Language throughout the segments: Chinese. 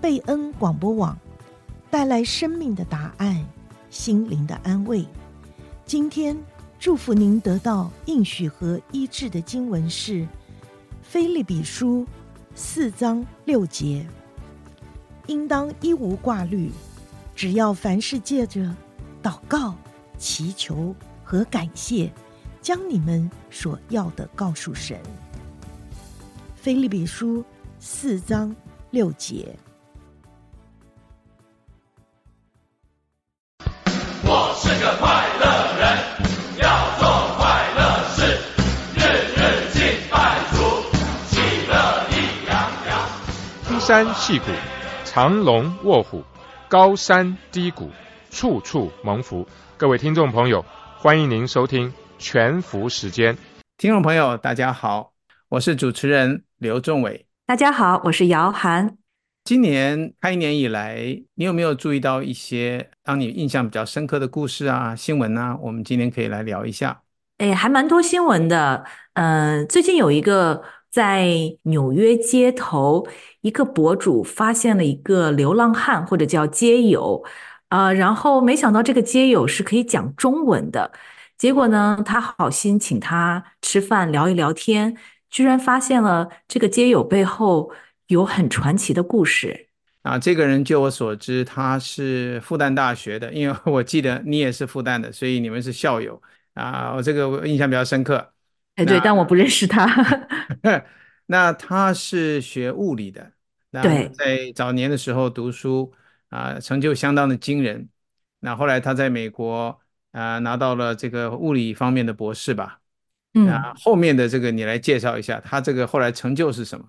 贝恩广播网，带来生命的答案，心灵的安慰。今天祝福您得到应许和医治的经文是《腓利比书》四章六节，应当一无挂虑，只要凡事借着祷告、祈求和感谢，将你们所要的告诉神。《腓利比书》四章六节。山戏谷，藏龙卧虎，高山低谷，处处蒙福。各位听众朋友，欢迎您收听全福时间。听众朋友，大家好，我是主持人刘仲伟。大家好，我是姚涵。今年开年以来，你有没有注意到一些让你印象比较深刻的故事啊、新闻啊？我们今天可以来聊一下。哎，还蛮多新闻的。嗯、呃，最近有一个在纽约街头，一个博主发现了一个流浪汉，或者叫街友，啊、然后没想到这个街友是可以讲中文的。结果呢，他好心请他吃饭聊一聊天，居然发现了这个街友背后。有很传奇的故事啊！这个人，据我所知，他是复旦大学的，因为我记得你也是复旦的，所以你们是校友啊。我这个印象比较深刻。哎，对，但我不认识他。那他是学物理的，那，在早年的时候读书啊，成就相当的惊人。那后来他在美国啊，拿到了这个物理方面的博士吧。嗯，后面的这个你来介绍一下，他这个后来成就是什么？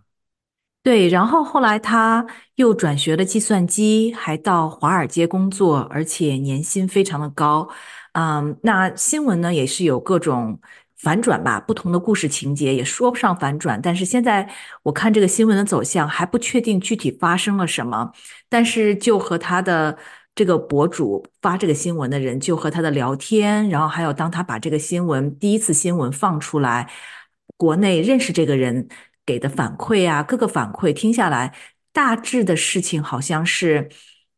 对，然后后来他又转学了计算机，还到华尔街工作，而且年薪非常的高。嗯，那新闻呢也是有各种反转吧，不同的故事情节也说不上反转。但是现在我看这个新闻的走向还不确定具体发生了什么，但是就和他的这个博主发这个新闻的人就和他的聊天，然后还有当他把这个新闻第一次新闻放出来，国内认识这个人。给的反馈啊，各个反馈听下来，大致的事情好像是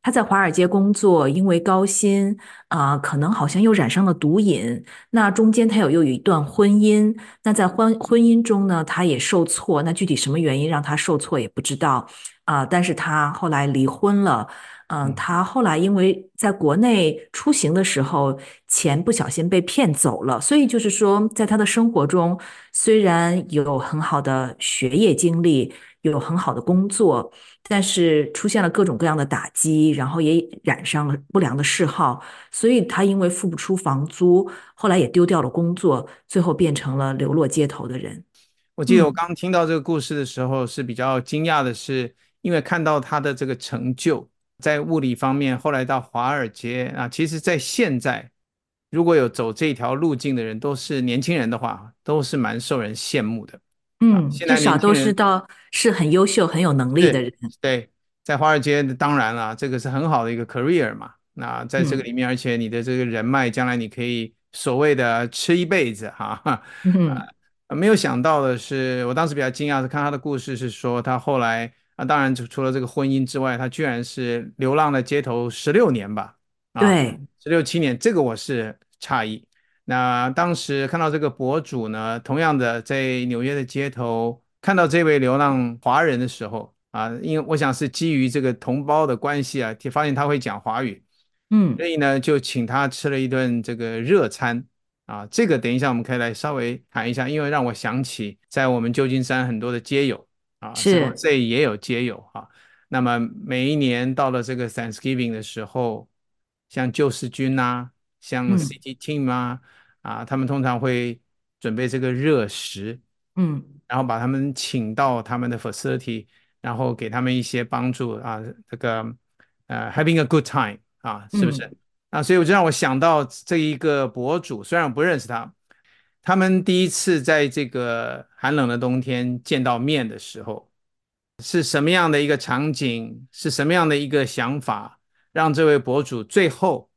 他在华尔街工作，因为高薪啊、可能好像又染上了毒瘾。那中间他有又有一段婚姻，那在婚婚姻中呢，他也受挫。那具体什么原因让他受挫也不知道啊、但是他后来离婚了。嗯，他后来因为在国内出行的时候，钱不小心被骗走了，所以就是说，在他的生活中，虽然有很好的学业经历，有很好的工作，但是出现了各种各样的打击，然后也染上了不良的嗜好，所以他因为付不出房租，后来也丢掉了工作，最后变成了流落街头的人。我记得我刚听到这个故事的时候，是比较惊讶的是，因为看到他的这个成就。在物理方面，后来到华尔街啊，其实，在现在，如果有走这条路径的人，都是年轻人的话，都是蛮受人羡慕的。嗯，至少都是到是很优秀、很有能力的人。对，对，在华尔街，当然了，这个是很好的一个 career 嘛。那在这个里面，而且你的这个人脉，将来你可以所谓的吃一辈子哈。嗯、啊，没有想到的是，我当时比较惊讶的看他的故事，是说他后来。啊，当然，除除了这个婚姻之外，他居然是流浪在街头十六年吧？啊对，十六七年，这个我是诧异。那当时看到这个博主呢，同样的在纽约的街头看到这位流浪华人的时候啊，因为我想是基于这个同胞的关系啊，发现他会讲华语，嗯，所以呢就请他吃了一顿这个热餐啊。这个等一下我们可以来稍微谈一下，因为让我想起在我们旧金山很多的街友。啊，是，这也有皆有哈。那么每一年到了这个 Thanksgiving 的时候，像救世军呐，像 City Team 啊，嗯、啊，他们通常会准备这个热食，嗯，然后把他们请到他们的 facility，然后给他们一些帮助啊，这个呃 having a good time 啊，是不是？嗯、啊，所以我就让我想到这一个博主，虽然我不认识他。他们第一次在这个寒冷的冬天见到面的时候，是什么样的一个场景？是什么样的一个想法，让这位博主最后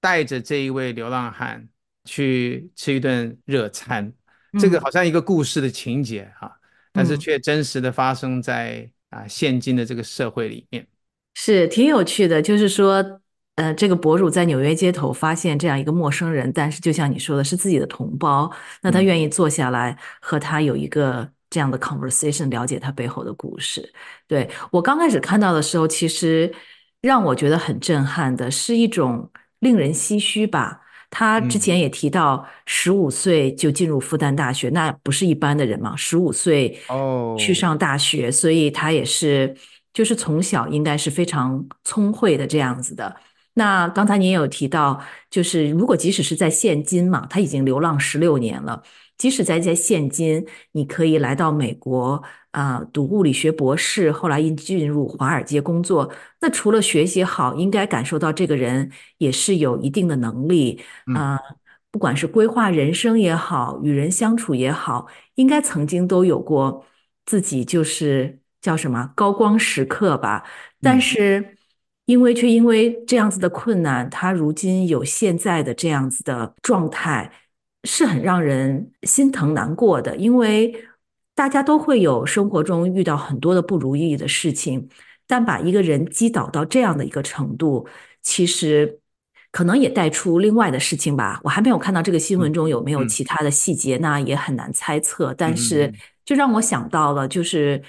带着这一位流浪汉去吃一顿热餐？嗯、这个好像一个故事的情节哈、啊，但是却真实的发生在啊现今的这个社会里面。是挺有趣的，就是说，呃，这个博主在纽约街头发现这样一个陌生人，但是就像你说的，是自己的同胞，那他愿意坐下来和他有一个这样的 conversation，了解他背后的故事。对，我刚开始看到的时候，其实让我觉得很震撼的是一种令人唏嘘吧。他之前也提到，十五岁就进入复旦大学，那不是一般的人嘛，十五岁哦去上大学，所以他也是。就是从小应该是非常聪慧的这样子的。那刚才您也有提到，就是如果即使是在现今嘛，他已经流浪十六年了。即使在在现今，你可以来到美国啊、呃，读物理学博士，后来又进入华尔街工作。那除了学习好，应该感受到这个人也是有一定的能力啊、呃，不管是规划人生也好，与人相处也好，应该曾经都有过自己就是。叫什么高光时刻吧？但是因为却因为这样子的困难，他如今有现在的这样子的状态，是很让人心疼难过的。因为大家都会有生活中遇到很多的不如意的事情，但把一个人击倒到这样的一个程度，其实可能也带出另外的事情吧。我还没有看到这个新闻中有没有其他的细节，那也很难猜测。但是就让我想到了，就是。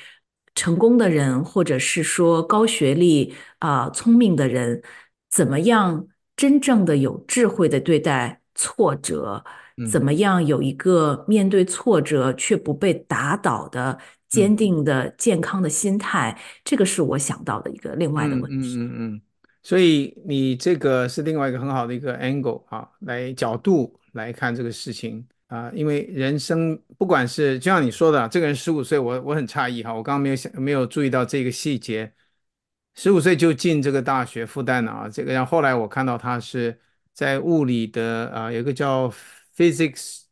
成功的人，或者是说高学历啊、呃、聪明的人，怎么样真正的有智慧的对待挫折？怎么样有一个面对挫折却不被打倒的坚定的健康的心态？这个是我想到的一个另外的问题。嗯嗯嗯。所以你这个是另外一个很好的一个 angle 啊，来角度来看这个事情。啊，因为人生不管是就像你说的，这个人十五岁，我我很诧异哈，我刚刚没有想没有注意到这个细节，十五岁就进这个大学复旦了啊，这个然后后来我看到他是在物理的啊，有一个叫 Physics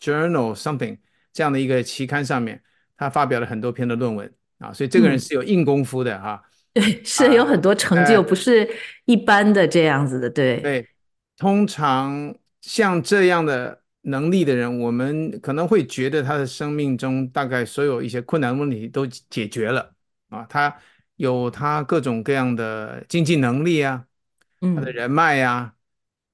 Journal Something 这样的一个期刊上面，他发表了很多篇的论文啊，所以这个人是有硬功夫的哈。对、嗯，是有很多成就，啊、不是一般的这样子的，对。对，通常像这样的。能力的人，我们可能会觉得他的生命中大概所有一些困难问题都解决了啊，他有他各种各样的经济能力啊，他的人脉呀，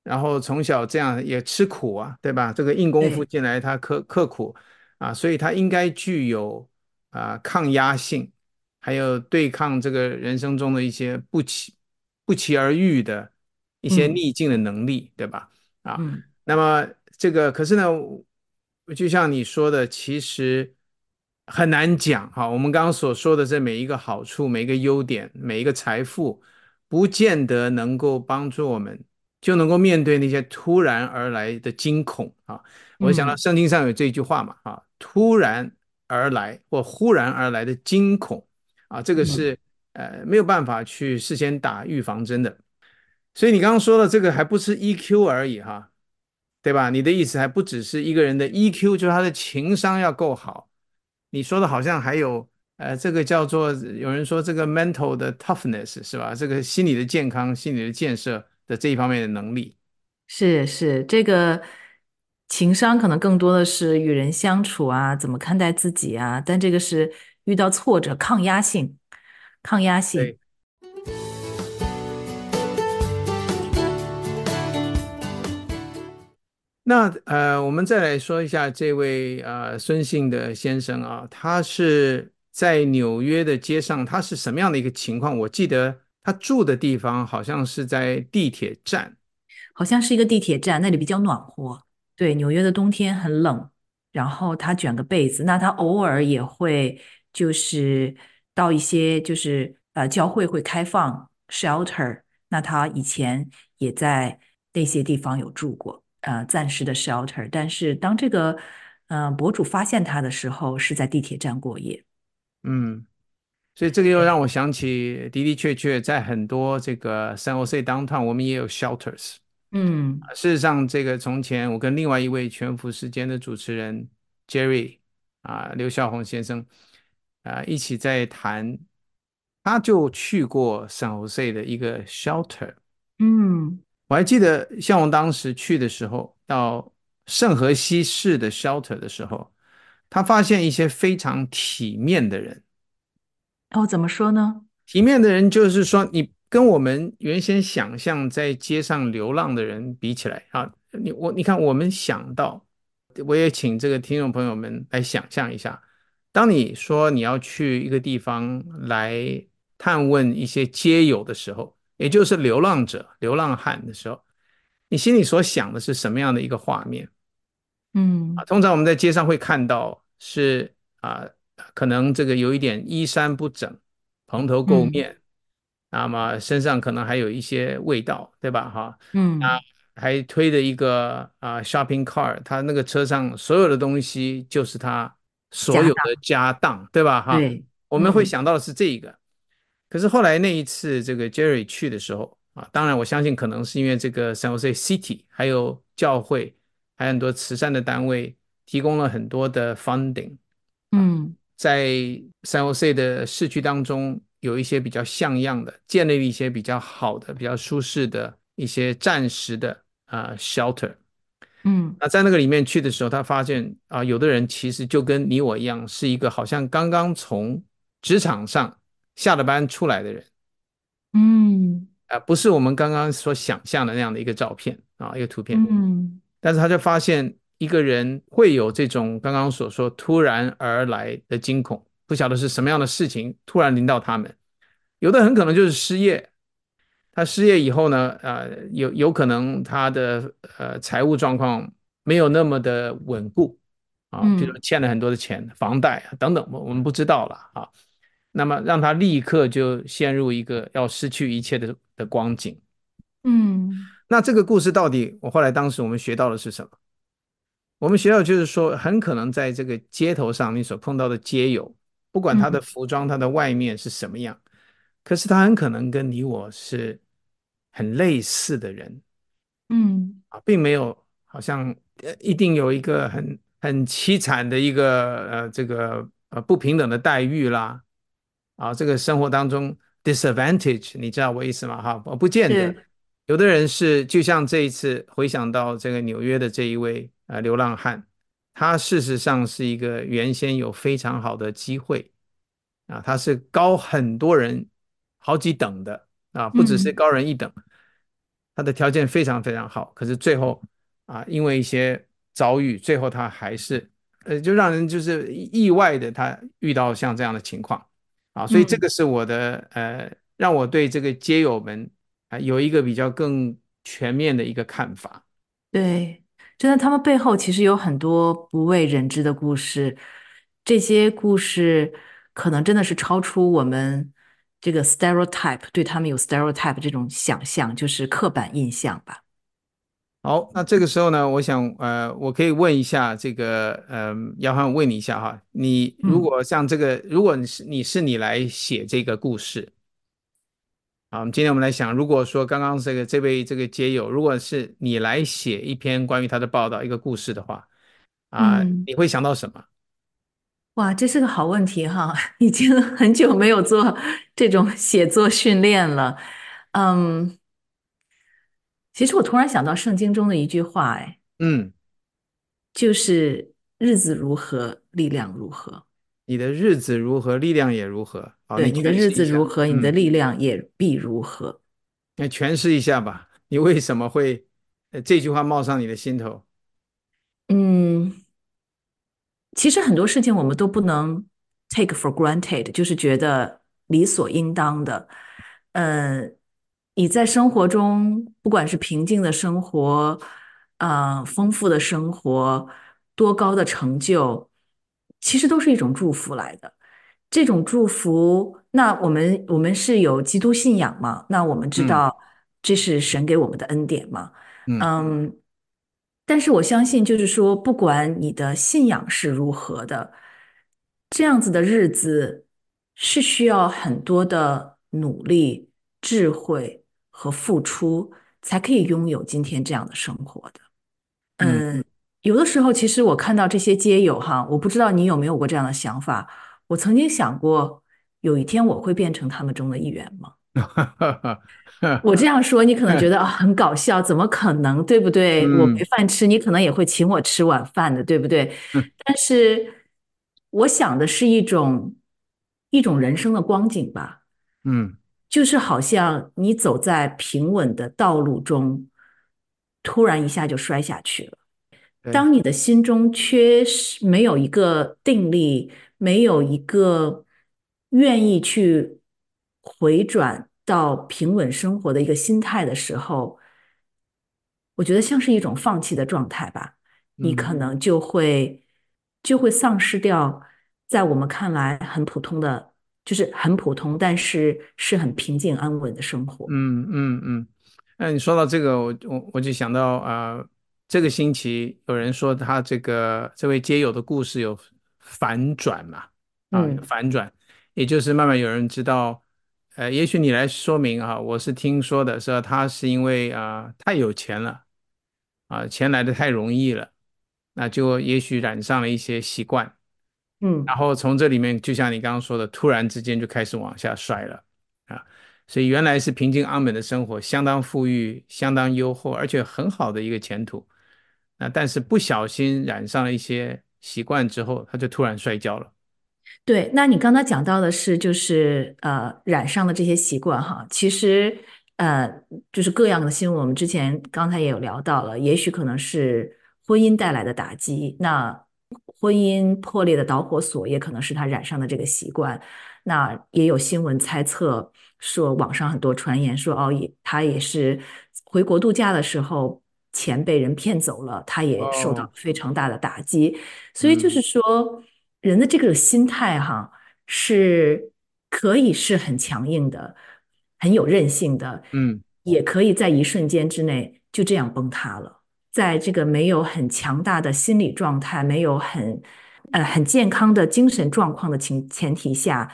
然后从小这样也吃苦啊，对吧？这个硬功夫进来，他刻刻苦啊，所以他应该具有啊抗压性，还有对抗这个人生中的一些不期不期而遇的一些逆境的能力，对吧？啊，那么。这个可是呢，就像你说的，其实很难讲哈。我们刚刚所说的这每一个好处、每一个优点、每一个财富，不见得能够帮助我们，就能够面对那些突然而来的惊恐啊。我想到圣经上有这句话嘛，啊，突然而来或忽然而来的惊恐啊，这个是呃没有办法去事先打预防针的。所以你刚刚说的这个还不是 EQ 而已哈。对吧？你的意思还不只是一个人的 EQ，就是他的情商要够好。你说的好像还有，呃，这个叫做有人说这个 mental 的 toughness 是吧？这个心理的健康、心理的建设的这一方面的能力。是是，这个情商可能更多的是与人相处啊，怎么看待自己啊？但这个是遇到挫折，抗压性，抗压性。那呃，我们再来说一下这位呃孙姓的先生啊，他是在纽约的街上，他是什么样的一个情况？我记得他住的地方好像是在地铁站，好像是一个地铁站，那里比较暖和。对，纽约的冬天很冷，然后他卷个被子，那他偶尔也会就是到一些就是呃教会会开放 shelter，那他以前也在那些地方有住过。呃，暂时的 shelter，但是当这个呃博主发现他的时候，是在地铁站过夜。嗯，所以这个又让我想起的的确确在很多这个 San Jose downtown，我们也有 shelters。嗯，事实上，这个从前我跟另外一位全福时间的主持人 Jerry 啊刘孝宏先生啊一起在谈，他就去过 San Jose 的一个 shelter。嗯。我还记得，像我当时去的时候，到圣荷西市的 shelter 的时候，他发现一些非常体面的人。哦，怎么说呢？体面的人就是说，你跟我们原先想象在街上流浪的人比起来啊，你我你看，我们想到，我也请这个听众朋友们来想象一下，当你说你要去一个地方来探问一些街友的时候，也就是流浪者、流浪汉的时候，你心里所想的是什么样的一个画面？嗯啊，通常我们在街上会看到是啊，可能这个有一点衣衫不整。蓬头垢面，嗯、那么身上可能还有一些味道，对吧？哈，嗯，啊，还推着一个啊 shopping cart，他那个车上所有的东西就是他所有的家当，对吧？哈，对，我们会想到的是这个。嗯、可是后来那一次这个 Jerry 去的时候啊，当然我相信可能是因为这个 San Jose City 还有教会，还有很多慈善的单位提供了很多的 funding，嗯。在 San Jose 的市区当中，有一些比较像样的，建立一些比较好的、比较舒适的一些暂时的啊、呃、shelter。嗯，那在那个里面去的时候，他发现啊、呃，有的人其实就跟你我一样，是一个好像刚刚从职场上下了班出来的人。嗯，啊、呃，不是我们刚刚所想象的那样的一个照片啊，一个图片。嗯，但是他就发现。一个人会有这种刚刚所说突然而来的惊恐，不晓得是什么样的事情突然临到他们。有的很可能就是失业，他失业以后呢，呃，有有可能他的呃财务状况没有那么的稳固啊，比如欠了很多的钱，嗯、房贷啊等等，我我们不知道了啊。那么让他立刻就陷入一个要失去一切的的光景。嗯，那这个故事到底，我后来当时我们学到的是什么？我们学到就是说，很可能在这个街头上，你所碰到的街友，不管他的服装、他的外面是什么样，可是他很可能跟你我是很类似的人，嗯啊，并没有好像一定有一个很很凄惨的一个呃这个呃不平等的待遇啦，啊，这个生活当中 disadvantage，你知道我意思吗？哈，我不见得，有的人是就像这一次回想到这个纽约的这一位。呃，流浪汉，他事实上是一个原先有非常好的机会啊，他是高很多人好几等的啊，不只是高人一等，嗯、他的条件非常非常好，可是最后啊，因为一些遭遇，最后他还是呃，就让人就是意外的，他遇到像这样的情况啊，所以这个是我的、嗯、呃，让我对这个街友们啊有一个比较更全面的一个看法，对。真的，他们背后其实有很多不为人知的故事，这些故事可能真的是超出我们这个 stereotype，对他们有 stereotype 这种想象，就是刻板印象吧。好，那这个时候呢，我想，呃，我可以问一下这个，嗯、呃，姚翰问你一下哈，你如果像这个，嗯、如果你是你是你来写这个故事。好，今天我们来想，如果说刚刚这个这位这个街友，如果是你来写一篇关于他的报道，一个故事的话，啊，嗯、你会想到什么？哇，这是个好问题哈，已经很久没有做这种写作训练了。嗯，其实我突然想到圣经中的一句话，哎，嗯，就是日子如何，力量如何。你的日子如何，力量也如何。好，对，你，的日子如何，嗯、你的力量也必如何。那诠释一下吧，你为什么会这句话冒上你的心头？嗯，其实很多事情我们都不能 take for granted，就是觉得理所应当的。呃，你在生活中，不管是平静的生活，啊、呃，丰富的生活，多高的成就。其实都是一种祝福来的，这种祝福，那我们我们是有基督信仰嘛？那我们知道这是神给我们的恩典嘛？嗯，嗯，但是我相信，就是说，不管你的信仰是如何的，这样子的日子是需要很多的努力、智慧和付出，才可以拥有今天这样的生活的。嗯。嗯有的时候，其实我看到这些街友哈，我不知道你有没有过这样的想法。我曾经想过，有一天我会变成他们中的一员吗？我这样说，你可能觉得 啊很搞笑，怎么可能，对不对？我没饭吃，你可能也会请我吃晚饭的，对不对？但是我想的是一种一种人生的光景吧。嗯，就是好像你走在平稳的道路中，突然一下就摔下去了。当你的心中缺失，没有一个定力，没有一个愿意去回转到平稳生活的一个心态的时候，我觉得像是一种放弃的状态吧。你可能就会就会丧失掉在我们看来很普通的，就是很普通，但是是很平静安稳的生活。嗯嗯嗯。那你说到这个，我我我就想到啊。呃这个星期有人说他这个这位街友的故事有反转嘛？啊，有反转，也就是慢慢有人知道，呃，也许你来说明啊，我是听说的是他是因为啊太有钱了，啊钱来的太容易了，那就也许染上了一些习惯，嗯，然后从这里面就像你刚刚说的，突然之间就开始往下摔了啊，所以原来是平静安稳的生活，相当富裕，相当优厚，而且很好的一个前途。那但是不小心染上了一些习惯之后，他就突然摔跤了。对，那你刚才讲到的是，就是呃染上了这些习惯哈，其实呃就是各样的新闻，我们之前刚才也有聊到了，也许可能是婚姻带来的打击，那婚姻破裂的导火索也可能是他染上的这个习惯。那也有新闻猜测说，网上很多传言说，哦，也他也是回国度假的时候。钱被人骗走了，他也受到非常大的打击。Oh. 所以就是说，嗯、人的这个心态哈，是可以是很强硬的，很有韧性的，嗯，也可以在一瞬间之内就这样崩塌了。在这个没有很强大的心理状态，没有很呃很健康的精神状况的情前提下，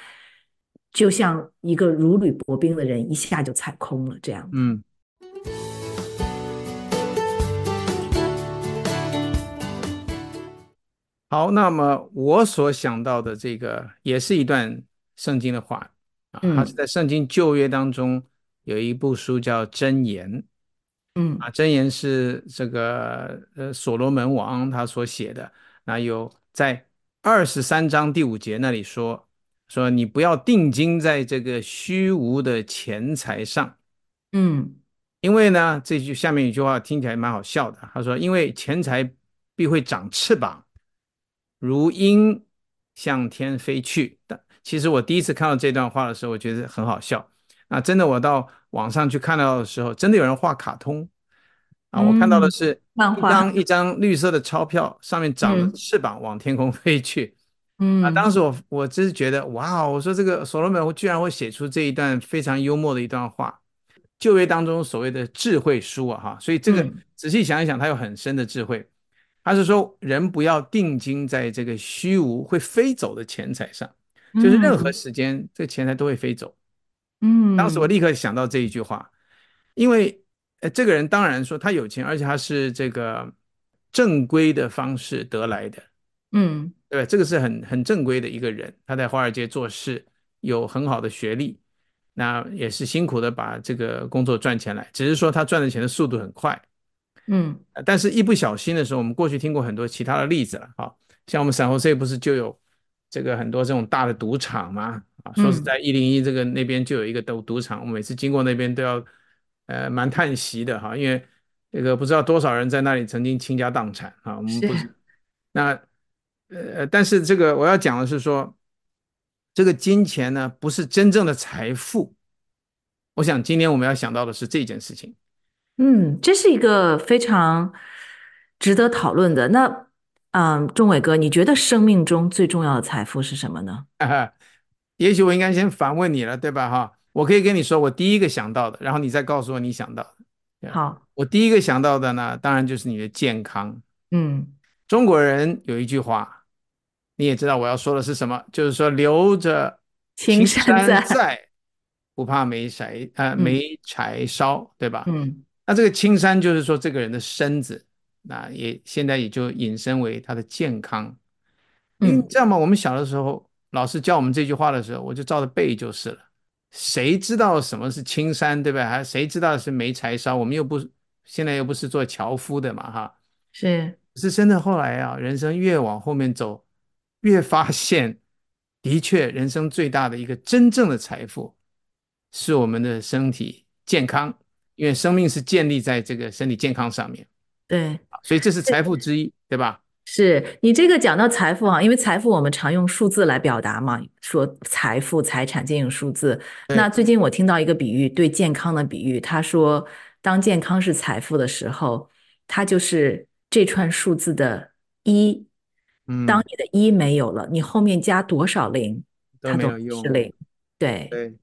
就像一个如履薄冰的人一下就踩空了这样。嗯。好，那么我所想到的这个也是一段圣经的话啊，它是在圣经旧约当中有一部书叫箴言，嗯啊，箴言是这个呃所罗门王他所写的，那有在二十三章第五节那里说，说你不要定睛在这个虚无的钱财上，嗯，因为呢这句下面一句话听起来蛮好笑的，他说因为钱财必会长翅膀。如鹰向天飞去，但其实我第一次看到这段话的时候，我觉得很好笑。那真的，我到网上去看到的时候，真的有人画卡通啊！我看到的是一张一张绿色的钞票，上面长着翅膀往天空飞去。嗯，啊，当时我我真是觉得哇，我说这个所罗门居然会写出这一段非常幽默的一段话。旧约当中所谓的智慧书啊，哈，所以这个仔细想一想，它有很深的智慧。他是说，人不要定睛在这个虚无会飞走的钱财上，就是任何时间这个钱财都会飞走。嗯，当时我立刻想到这一句话，因为呃，这个人当然说他有钱，而且他是这个正规的方式得来的，嗯，对吧？这个是很很正规的一个人，他在华尔街做事，有很好的学历，那也是辛苦的把这个工作赚钱来，只是说他赚的钱的速度很快。嗯，但是一不小心的时候，我们过去听过很多其他的例子了，哈，像我们陕西不是就有这个很多这种大的赌场吗？啊，说是在一零一这个那边就有一个赌赌场，我每次经过那边都要呃蛮叹息的哈，因为这个不知道多少人在那里曾经倾家荡产啊，我们不是那呃，但是这个我要讲的是说，这个金钱呢不是真正的财富，我想今天我们要想到的是这件事情。嗯，这是一个非常值得讨论的。那，嗯，钟伟哥，你觉得生命中最重要的财富是什么呢？啊，也许我应该先反问你了，对吧？哈，我可以跟你说我第一个想到的，然后你再告诉我你想到的。好，我第一个想到的呢，当然就是你的健康。嗯，中国人有一句话，你也知道我要说的是什么，就是说留着青山在，不怕没柴，呃，没柴烧，对吧？嗯。那这个青山就是说这个人的身子，那也现在也就引申为他的健康。嗯，你知道吗？我们小的时候，老师教我们这句话的时候，我就照着背就是了。谁知道什么是青山，对不对？还谁知道是没柴烧？我们又不现在又不是做樵夫的嘛，哈。是，是真的。后来啊，人生越往后面走，越发现，的确，人生最大的一个真正的财富，是我们的身体健康，因为生命是建立在这个身体健康上面。对，所以这是财富之一，对吧？是你这个讲到财富啊，因为财富我们常用数字来表达嘛，说财富、财产皆用数字。那最近我听到一个比喻，对健康的比喻，他说，当健康是财富的时候，它就是这串数字的一。嗯，当你的一没有了，你后面加多少零，它都是零。对对。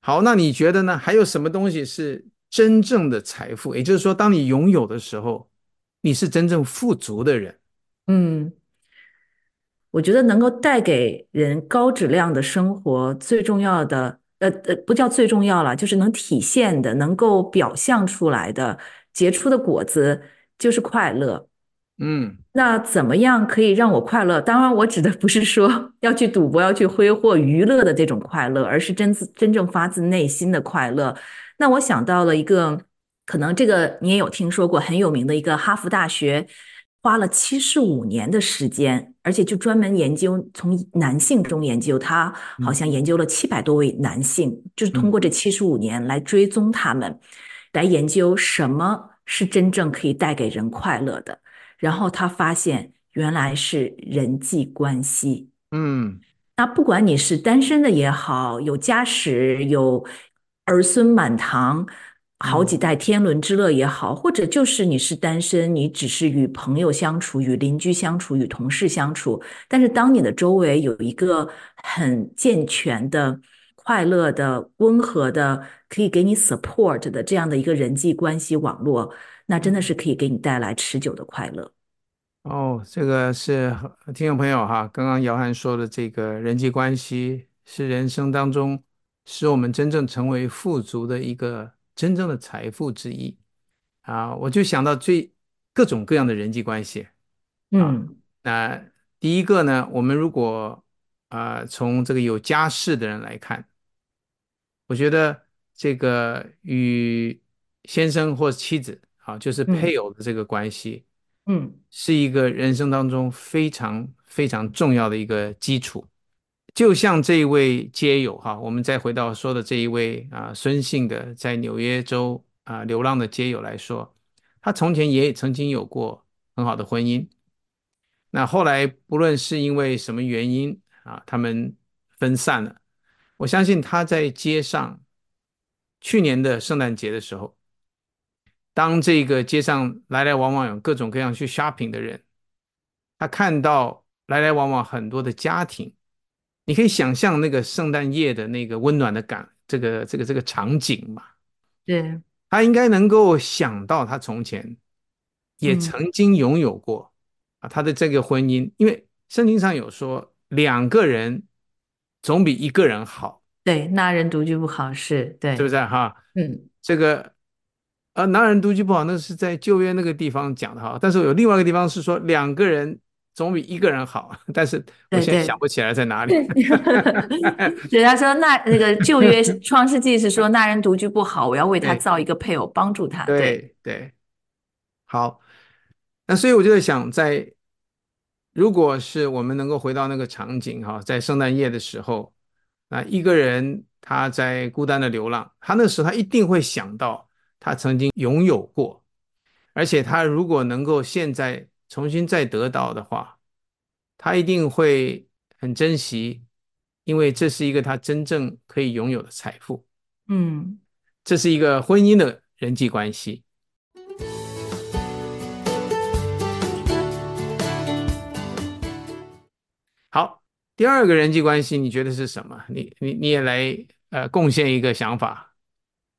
好，那你觉得呢？还有什么东西是真正的财富？也就是说，当你拥有的时候，你是真正富足的人。嗯，我觉得能够带给人高质量的生活，最重要的，呃呃，不叫最重要了，就是能体现的、能够表象出来的、结出的果子，就是快乐。嗯，那怎么样可以让我快乐？当然，我指的不是说要去赌博、要去挥霍、娱乐的这种快乐，而是真自真正发自内心的快乐。那我想到了一个，可能这个你也有听说过，很有名的一个哈佛大学。花了七十五年的时间，而且就专门研究从男性中研究，他好像研究了七百多位男性，嗯、就是通过这七十五年来追踪他们，嗯、来研究什么是真正可以带给人快乐的。然后他发现，原来是人际关系。嗯，那不管你是单身的也好，有家室，有儿孙满堂。好几代天伦之乐也好，或者就是你是单身，你只是与朋友相处、与邻居相处、与同事相处。但是当你的周围有一个很健全的、快乐的、温和的，可以给你 support 的这样的一个人际关系网络，那真的是可以给你带来持久的快乐。哦，这个是听众朋友哈，刚刚姚涵说的这个人际关系是人生当中使我们真正成为富足的一个。真正的财富之一啊，我就想到最各种各样的人际关系。嗯，那第一个呢，我们如果啊从这个有家室的人来看，我觉得这个与先生或妻子啊，就是配偶的这个关系，嗯，是一个人生当中非常非常重要的一个基础。就像这一位街友哈，我们再回到说的这一位啊，孙姓的在纽约州啊流浪的街友来说，他从前也曾经有过很好的婚姻，那后来不论是因为什么原因啊，他们分散了。我相信他在街上，去年的圣诞节的时候，当这个街上来来往往有各种各样去 shopping 的人，他看到来来往往很多的家庭。你可以想象那个圣诞夜的那个温暖的感，这个这个这个场景嘛？对，他应该能够想到他从前也曾经拥有过啊，他的这个婚姻，因为圣经上有说两个人总比一个人好。对，那人独居不好，是对，是不是哈？嗯，这个呃，那人独居不好，那是在旧约那个地方讲的哈，但是有另外一个地方是说两个人。总比一个人好，但是我现在想不起来在哪里。人家 说那那个旧约创世纪是说那人独居不好，我要为他造一个配偶帮助他。对对，对，好。那所以我就在想，在如果是我们能够回到那个场景哈，在圣诞夜的时候，那，一个人他在孤单的流浪，他那时候他一定会想到他曾经拥有过，而且他如果能够现在。重新再得到的话，他一定会很珍惜，因为这是一个他真正可以拥有的财富。嗯，这是一个婚姻的人际关系。好，第二个人际关系，你觉得是什么？你你你也来呃贡献一个想法。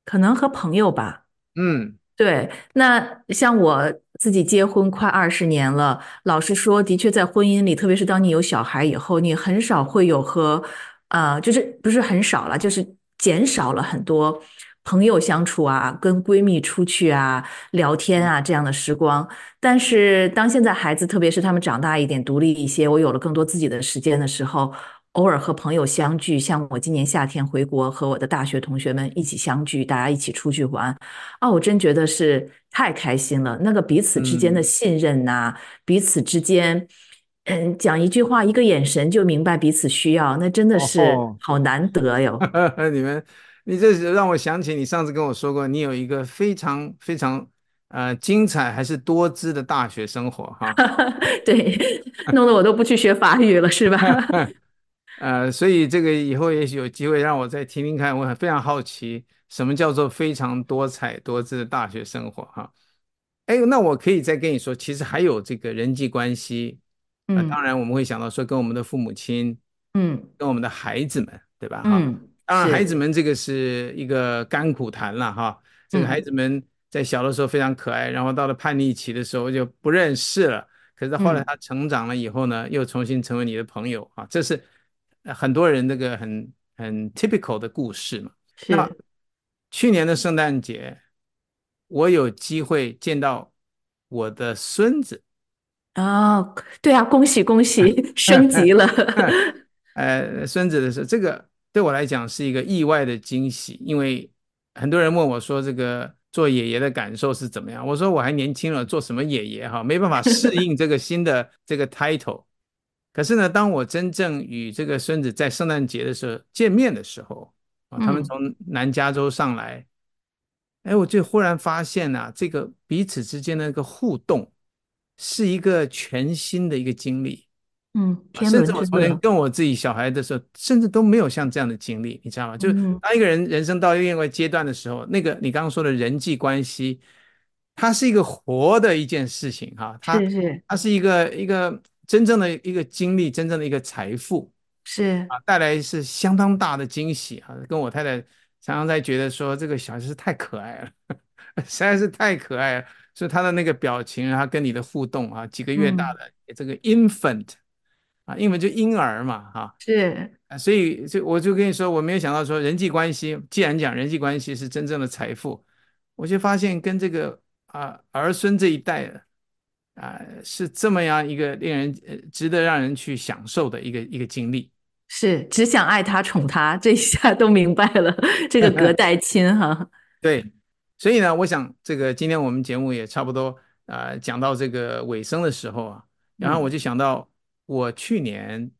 可能和朋友吧。嗯。对，那像我自己结婚快二十年了，老实说，的确在婚姻里，特别是当你有小孩以后，你很少会有和，呃，就是不是很少了，就是减少了很多朋友相处啊，跟闺蜜出去啊，聊天啊这样的时光。但是当现在孩子，特别是他们长大一点，独立一些，我有了更多自己的时间的时候。偶尔和朋友相聚，像我今年夏天回国，和我的大学同学们一起相聚，大家一起出去玩，啊，我真觉得是太开心了。那个彼此之间的信任呐、啊，嗯、彼此之间，嗯，讲一句话，一个眼神就明白彼此需要，那真的是好难得哟。你们你这是让我想起你上次跟我说过，你有一个非常非常呃精彩还是多姿的大学生活哈。对，弄得我都不去学法语了，是吧？呃，所以这个以后也许有机会让我再听听看，我很非常好奇，什么叫做非常多彩多姿的大学生活哈？哎，那我可以再跟你说，其实还有这个人际关系，嗯、呃，当然我们会想到说跟我们的父母亲，嗯，跟我们的孩子们，对吧？哈、嗯，当然孩子们这个是一个甘苦谈了哈。这个孩子们在小的时候非常可爱，然后到了叛逆期的时候就不认识了，可是后来他成长了以后呢，又重新成为你的朋友啊，这是。很多人那个很很 typical 的故事嘛。是。那去年的圣诞节，我有机会见到我的孙子。哦，对啊，恭喜恭喜，升级了。呃，孙子的时候，这个对我来讲是一个意外的惊喜，因为很多人问我说，这个做爷爷的感受是怎么样？我说我还年轻了，做什么爷爷哈？没办法适应这个新的这个 title。可是呢，当我真正与这个孙子在圣诞节的时候见面的时候，啊，他们从南加州上来，哎，我就忽然发现啊，这个彼此之间的一个互动，是一个全新的一个经历。嗯，甚至我从前跟我自己小孩的时候，甚至都没有像这样的经历，你知道吗？就当一个人人生到另外一个阶段的时候，那个你刚刚说的人际关系，它是一个活的一件事情哈，它是是，它是一个一个。真正的一个经历，真正的一个财富，是啊，带来是相当大的惊喜啊！跟我太太常常在觉得说，这个小孩是太可爱了，实在是太可爱了。所以他的那个表情，他跟你的互动啊，几个月大的这个 infant、嗯、啊，英文就婴儿嘛，哈，是啊，所以就我就跟你说，我没有想到说人际关系，既然讲人际关系是真正的财富，我就发现跟这个啊儿孙这一代。啊、呃，是这么样一个令人呃值得让人去享受的一个一个经历，是只想爱他宠他，这一下都明白了这个隔代亲哈。对，所以呢，我想这个今天我们节目也差不多啊、呃，讲到这个尾声的时候啊，然后我就想到我去年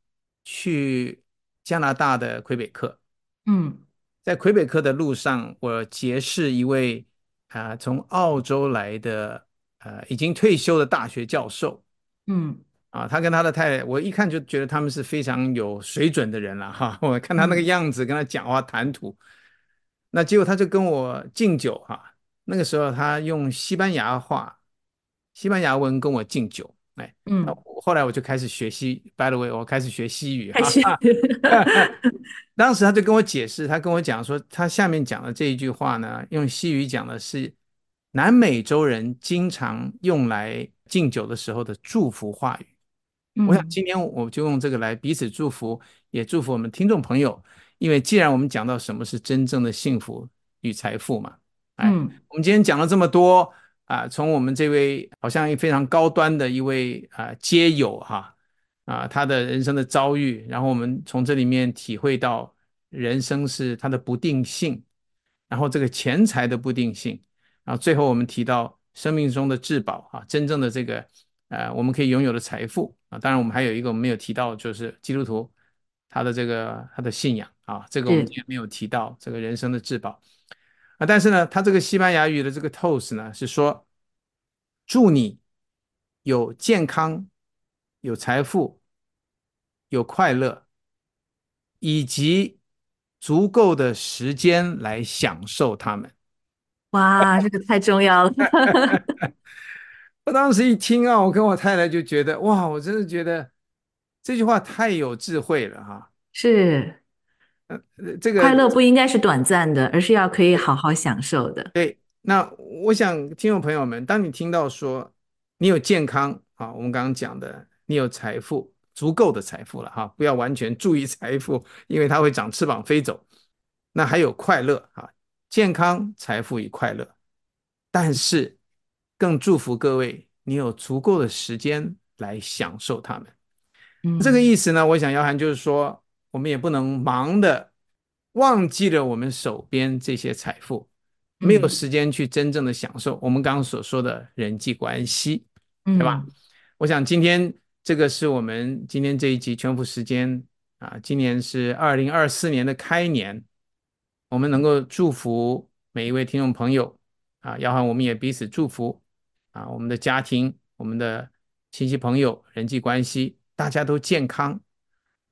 去加拿大的魁北克，嗯，在魁北克的路上，我结识一位啊、呃、从澳洲来的。呃，已经退休的大学教授，嗯，啊，他跟他的太太，我一看就觉得他们是非常有水准的人了哈。我看他那个样子，跟他讲话谈吐，嗯，那结果他就跟我敬酒哈。那个时候他用西班牙话、西班牙文跟我敬酒，哎，嗯，后来我就开始学西，by the way，我开始学西语哈。当时他就跟我解释，他跟我讲说，他下面讲的这一句话呢，用西语讲的是。南美洲人经常用来敬酒的时候的祝福话语，我想今天我就用这个来彼此祝福，也祝福我们听众朋友。因为既然我们讲到什么是真正的幸福与财富嘛，哎，我们今天讲了这么多啊，从我们这位好像一非常高端的一位啊街友哈啊，他的人生的遭遇，然后我们从这里面体会到人生是它的不定性，然后这个钱财的不定性。然后最后我们提到生命中的至宝啊，真正的这个呃，我们可以拥有的财富啊。当然，我们还有一个我们没有提到，就是基督徒他的这个他的信仰啊，这个我们今天没有提到这个人生的至宝啊。但是呢，他这个西班牙语的这个 toast 呢，是说祝你有健康、有财富、有快乐，以及足够的时间来享受他们。哇，这个太重要了！我当时一听啊，我跟我太太就觉得，哇，我真的觉得这句话太有智慧了哈。是，呃，这个快乐不应该是短暂的，而是要可以好好享受的。对，那我想听众朋友们，当你听到说你有健康啊，我们刚刚讲的，你有财富，足够的财富了哈，不要完全注意财富，因为它会长翅膀飞走。那还有快乐啊。健康、财富与快乐，但是更祝福各位，你有足够的时间来享受它们。嗯，这个意思呢，我想要涵就是说，我们也不能忙的忘记了我们手边这些财富，没有时间去真正的享受我们刚刚所说的人际关系，对吧？我想今天这个是我们今天这一集全部时间啊，今年是二零二四年的开年。我们能够祝福每一位听众朋友啊，要和我们也彼此祝福啊，我们的家庭、我们的亲戚朋友、人际关系，大家都健康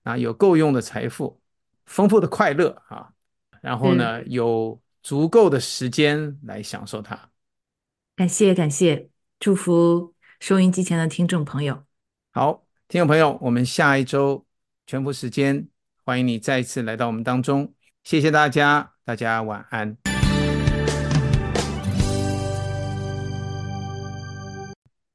啊，有够用的财富、丰富的快乐啊，然后呢，嗯、有足够的时间来享受它。感谢感谢，祝福收音机前的听众朋友。好，听众朋友，我们下一周全部时间，欢迎你再一次来到我们当中。谢谢大家，大家晚安。